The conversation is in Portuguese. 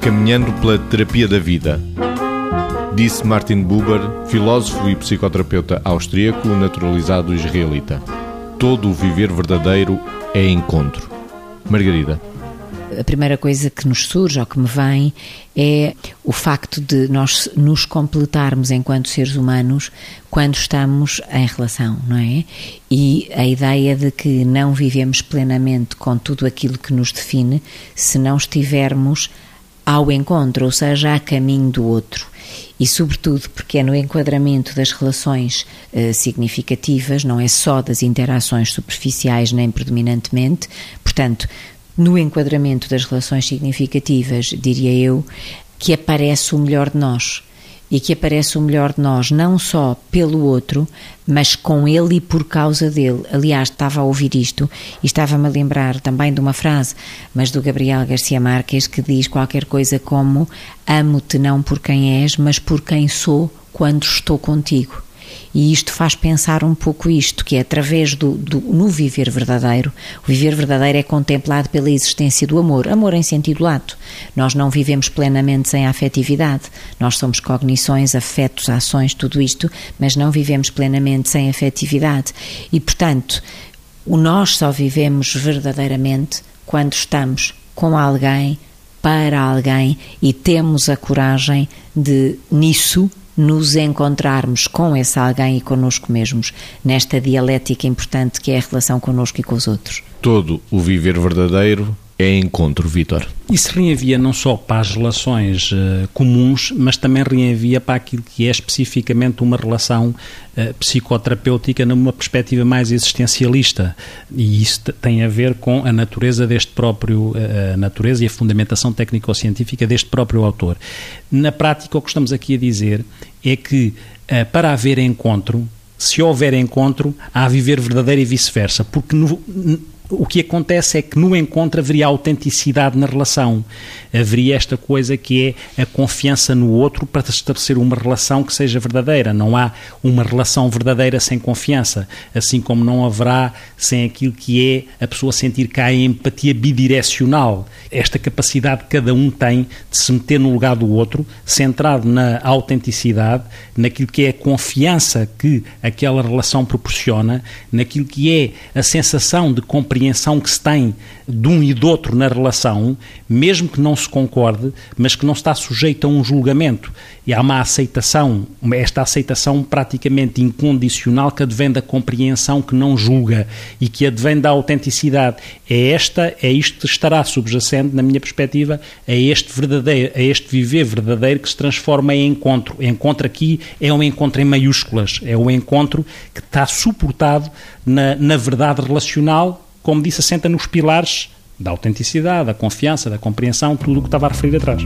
Caminhando pela terapia da vida. Disse Martin Buber, filósofo e psicoterapeuta austríaco naturalizado israelita. Todo o viver verdadeiro é encontro. Margarida a primeira coisa que nos surge ou que me vem é o facto de nós nos completarmos enquanto seres humanos quando estamos em relação, não é? E a ideia de que não vivemos plenamente com tudo aquilo que nos define se não estivermos ao encontro, ou seja, a caminho do outro. E, sobretudo, porque é no enquadramento das relações eh, significativas, não é só das interações superficiais, nem predominantemente. Portanto, no enquadramento das relações significativas, diria eu, que aparece o melhor de nós. E que aparece o melhor de nós não só pelo outro, mas com ele e por causa dele. Aliás, estava a ouvir isto e estava-me a lembrar também de uma frase, mas do Gabriel Garcia Marques, que diz qualquer coisa como: Amo-te não por quem és, mas por quem sou quando estou contigo. E isto faz pensar um pouco isto, que é através do, do, no viver verdadeiro. O viver verdadeiro é contemplado pela existência do amor, amor em sentido lato. Nós não vivemos plenamente sem afetividade. Nós somos cognições, afetos, ações, tudo isto, mas não vivemos plenamente sem afetividade. E, portanto, o nós só vivemos verdadeiramente quando estamos com alguém, para alguém e temos a coragem de, nisso, nos encontrarmos com esse alguém e connosco mesmos, nesta dialética importante que é a relação connosco e com os outros. Todo o viver verdadeiro é encontro, Vitor. Isso reenvia não só para as relações uh, comuns, mas também reenvia para aquilo que é especificamente uma relação uh, psicoterapêutica numa perspectiva mais existencialista. E isso tem a ver com a natureza deste próprio, uh, natureza e a fundamentação técnico-científica deste próprio autor. Na prática, o que estamos aqui a dizer é que para haver encontro, se houver encontro, há a viver verdadeiro e vice-versa, porque no, o que acontece é que no encontro haveria autenticidade na relação, haveria esta coisa que é a confiança no outro para estabelecer uma relação que seja verdadeira. Não há uma relação verdadeira sem confiança, assim como não haverá sem aquilo que é a pessoa sentir que há empatia bidirecional, esta capacidade que cada um tem de se meter no lugar do outro, centrado na autenticidade, naquilo que é a confiança que aquela relação proporciona, naquilo que é a sensação de compreensão compreensão que se tem de um e do outro na relação, mesmo que não se concorde, mas que não está sujeito a um julgamento. E há uma aceitação, esta aceitação praticamente incondicional que advém da compreensão que não julga e que advém da autenticidade. É esta, é isto que estará subjacente, na minha perspectiva, a este verdadeiro, a este viver verdadeiro que se transforma em encontro. Encontro aqui é um encontro em maiúsculas, é um encontro que está suportado na, na verdade relacional como disse, assenta nos pilares da autenticidade, da confiança, da compreensão, tudo o que estava a referir atrás.